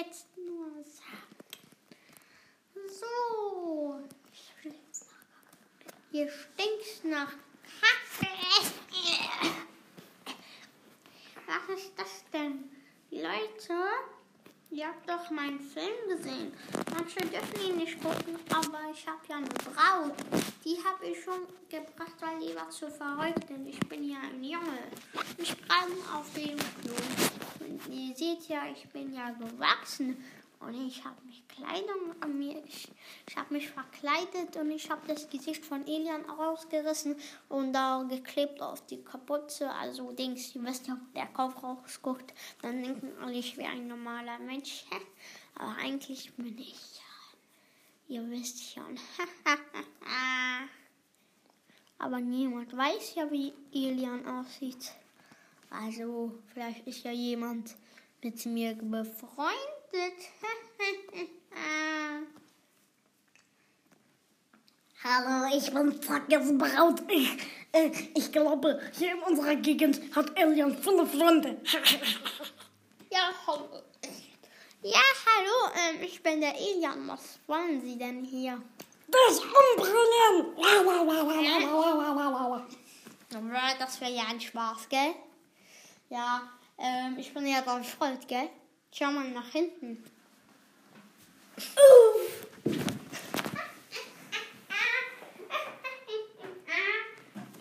jetzt nur sagen? So. Hier stinkt's nach Kacke. Was ist das denn? Leute, ihr habt doch meinen Film gesehen. Manche dürfen ihn nicht gucken, aber ich habe ja eine Braut. Die habe ich schon gebracht, weil die war zu verrückt und ich bin ja ein Junge. Ich kann auf dem Klo. Ihr seht ja, ich bin ja gewachsen und ich habe mich Kleidung an mir, ich, ich habe mich verkleidet und ich habe das Gesicht von Elian rausgerissen und da geklebt auf die Kapuze. Also Dings, ihr wisst ja, der Kopf rausguckt, dann denken alle, ich wäre ein normaler Mensch. Aber eigentlich bin ich ja, ihr wisst schon. Aber niemand weiß ja, wie Elian aussieht. Also vielleicht ist ja jemand mit mir befreundet. Hallo, ich bin Zackes Braut. Ich, äh, ich glaube, hier in unserer Gegend hat Elian viele Freunde. ja, hallo. Ja, hallo, ähm, ich bin der Elian. Was wollen Sie denn hier? Das umbringen! Das wäre ja ein Spaß, gell? Ja, ähm, ich bin ja ganz stolz, gell? Schau mal nach hinten. Uff.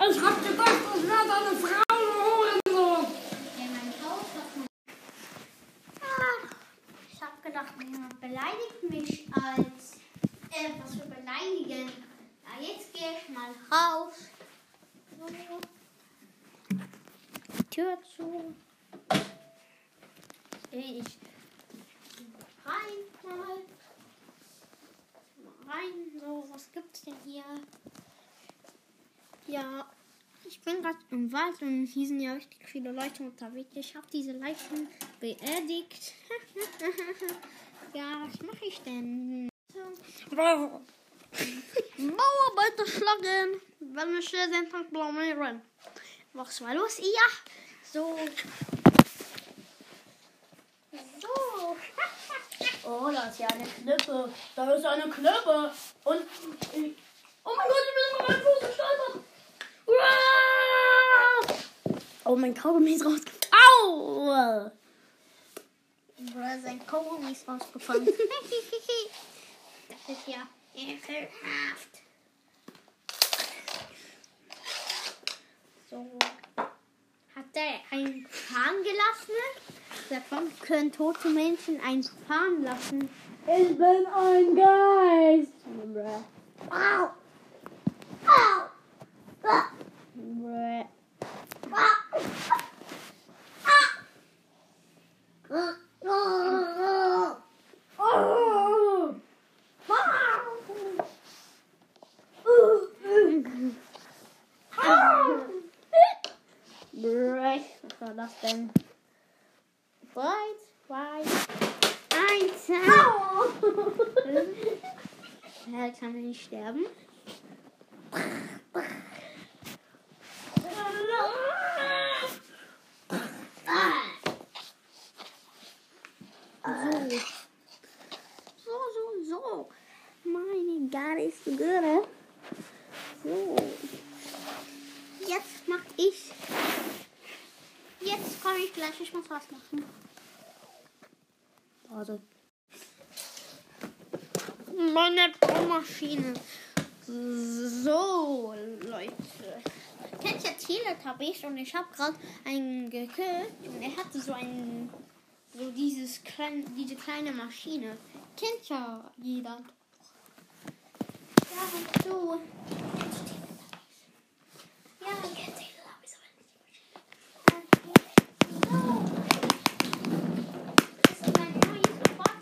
Ich hab gedacht, das wäre deine Frau Hurensohn. Ja, mein Haus ah, Ich hab gedacht, jemand beleidigt mich als äh, was für beleidigen. Ja, jetzt gehe ich mal raus. So. Tür zu. Ich rein mal. Rein. So, was gibt's denn hier? Ja, ich bin gerade im Wald und hier sind ja richtig viele Leute unterwegs. Ich habe diese Leichen beerdigt. ja, was mache ich denn? Bauarbeiter schlagen, wenn wir schnell den Tag blamieren. Was war los? Ja, so. So. Oh, da ist ja eine Knippe. Da ist eine Knippe. Und. Oh mein Gott, ich bin über meinen Fuß gestolpert. Oh, mein Kaugummi ist rausgefallen. Au! Bruder, sein Kaugummi ist rausgefallen. das ist ja ekelhaft. So. Er einen fahren gelassen? Wann können tote Menschen einen fahren lassen? Ich bin ein Geist. Au! Au! Bruh. Bruh. Was war das denn? Breit, breit. Eins. Ja, kann er nicht sterben. So, so, so. Meine Gott, ist so gut, eh? So. Jetzt mach ich. Jetzt komme ich gleich, ich muss was machen. Warte. Meine Baumaschine. So, Leute. Kennt ihr Teletubbies? Und ich habe gerade einen gekillt und er hatte so ein so dieses kleine, diese kleine Maschine. Kennt ja jeder. Ja, so. Ja, kennt Wort.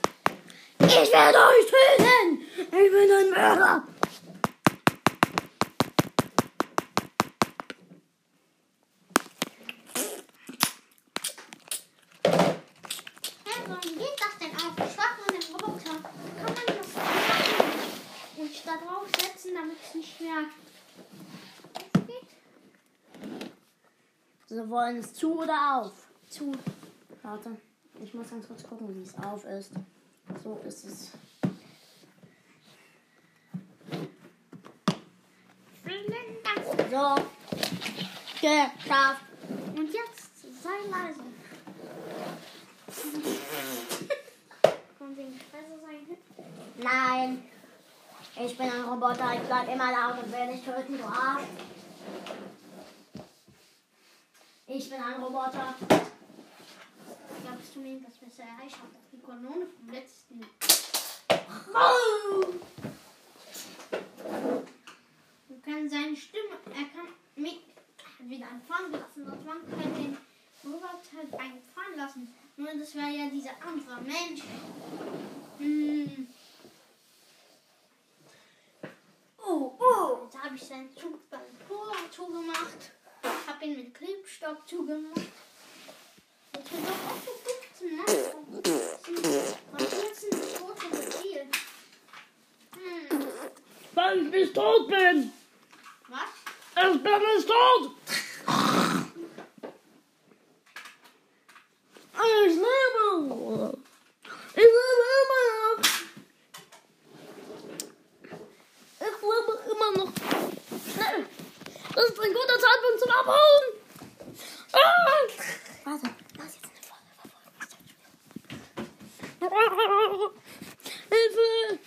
Ich werde euch töten! Ich bin ein Mörder! Hä, warum geht das denn auf? Ich frage mal den Roboter. Kann man das machen und da drauf setzen, damit es nicht mehr Sie wollen es zu oder auf? Zu. Warte. Ich muss ganz kurz gucken, wie es auf ist. So ist es. So. Geschafft. Und jetzt sei leise. Kommt wegen Fresse sein? Nein. Ich bin ein Roboter. Ich bleib immer laut und will nicht töten, du Arsch. Ich bin ein Roboter. Glaubst du mir, dass wir es erreicht haben? Die Kanone vom letzten. Wir können seine Stimme, er kann mich wieder anfangen lassen. Und man kann den Robot halt einfahren lassen. Nur das wäre ja dieser andere Mensch. Hm. Oh, oh. Jetzt habe ich seinen Zug beim Cola zugemacht. Hab ihn mit Klebstoff zugemacht. Jetzt wird doch auch so 15 Mal. Und jetzt sind die Tote gespielt. Hm. Weil ich nicht tot bin. Was? Ich bin nicht tot. Ich lebe. Ich lebe immer noch. Ich lebe immer noch. Schnell. Das ist ein guter Zeitpunkt zum Abhauen. Ah. Warte. Lass jetzt eine Folge. Hilfe.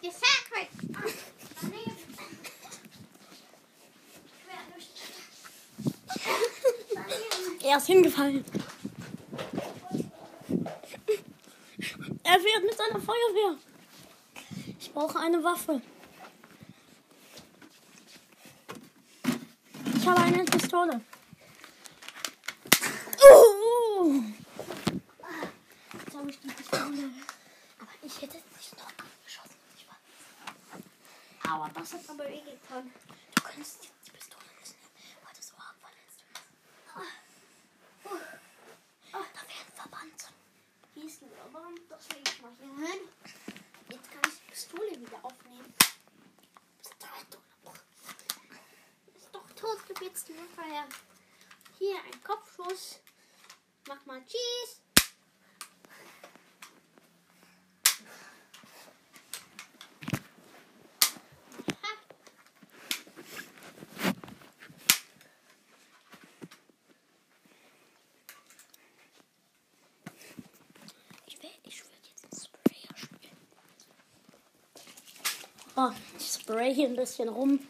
Gesagt wird. Ah, daneben. Quer durch die Stadt. Daneben. Er ist hingefallen. Er fährt mit seiner Feuerwehr. Ich brauche eine Waffe. Ich habe eine Pistole. Oh! Jetzt habe ich die Pistole. Aber ich hätte nicht noch war Aber das hat aber eh getan. Du könntest jetzt die Pistole nicht nehmen, weil du so hart verletzt bist. Oh, da werden Verband. Hier ist ein Hin. Jetzt kann ich die Pistole wieder aufnehmen. Pistole. Ist doch tot Feier. Hier ein Kopfschuss. Mach mal Cheese. Aha. Ich will, ich will jetzt einen Sprayer spielen. Oh, ich spray hier ein bisschen rum.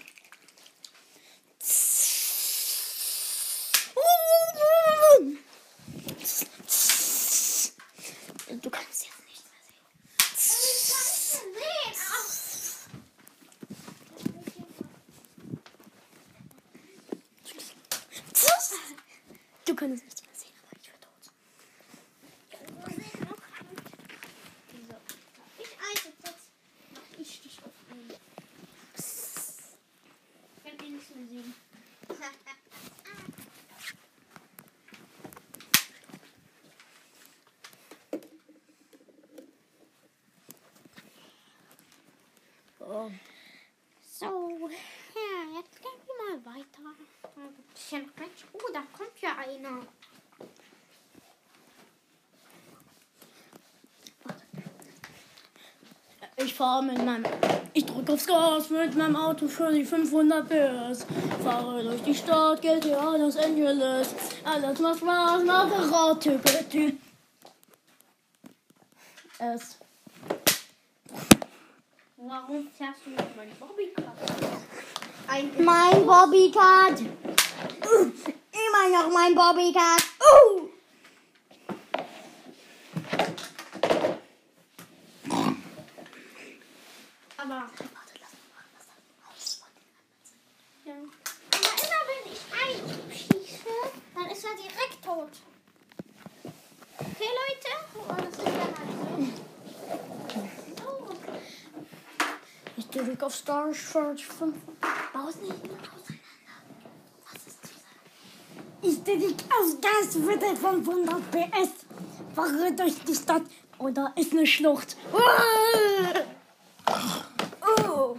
Du kannst jetzt nicht mehr sehen. Du kannst nichts mehr sehen, aber ich bin tot. Ich eins jetzt mach ich dich aufnehmen. Ich kann eh nichts mehr sehen. Oh. So, ja, jetzt gehen wir mal weiter. Ein bisschen rechts. Oh, da kommt ja einer. Ich fahre mit meinem. Ich drücke aufs Gas mit meinem Auto für die 500 PS. Fahre durch die Stadt, GTA Los Angeles. Alles macht Spaß, mache Radtyp. Es. Warum fährst du mit meinem Bobbycar? Ein Mein Bobbycard. Immer noch mein Bobbycard. Uh. Aber, Warte, lass mal machen, was da Haus von den anderen sind. ja. Aber immer wenn ich einschieße, dann ist er direkt tot. Okay, Leute? Oh, das ist ja halt so. So. Ich drücke auf Star Search 5. Baus nicht mehr auseinander. Was ist dieser? Ich drücke auf Gas für die 500 PS. Fahre durch die Stadt. Da ist eine Schlucht. Oh. Oh.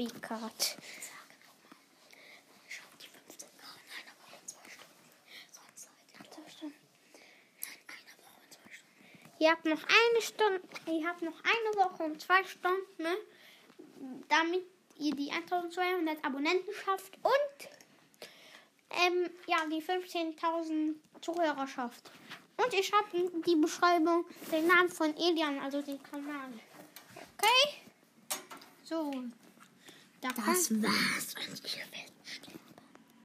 Speedcard. Schaut die 15 Grad in einer Woche und zwei Stunden. Sonst seid ihr Zwei Stunden. in einer Woche und zwei Stunden. Ihr habt noch eine Stunde, ihr habt noch eine Woche und zwei Stunden, ne, damit ihr die 1200 Abonnenten schafft und ähm, ja, die 15.000 Zuhörer schafft. Und ich schreibe in die Beschreibung den Namen von Elian, also den Kanal. Okay? So. Da Das war's und ihr wisst.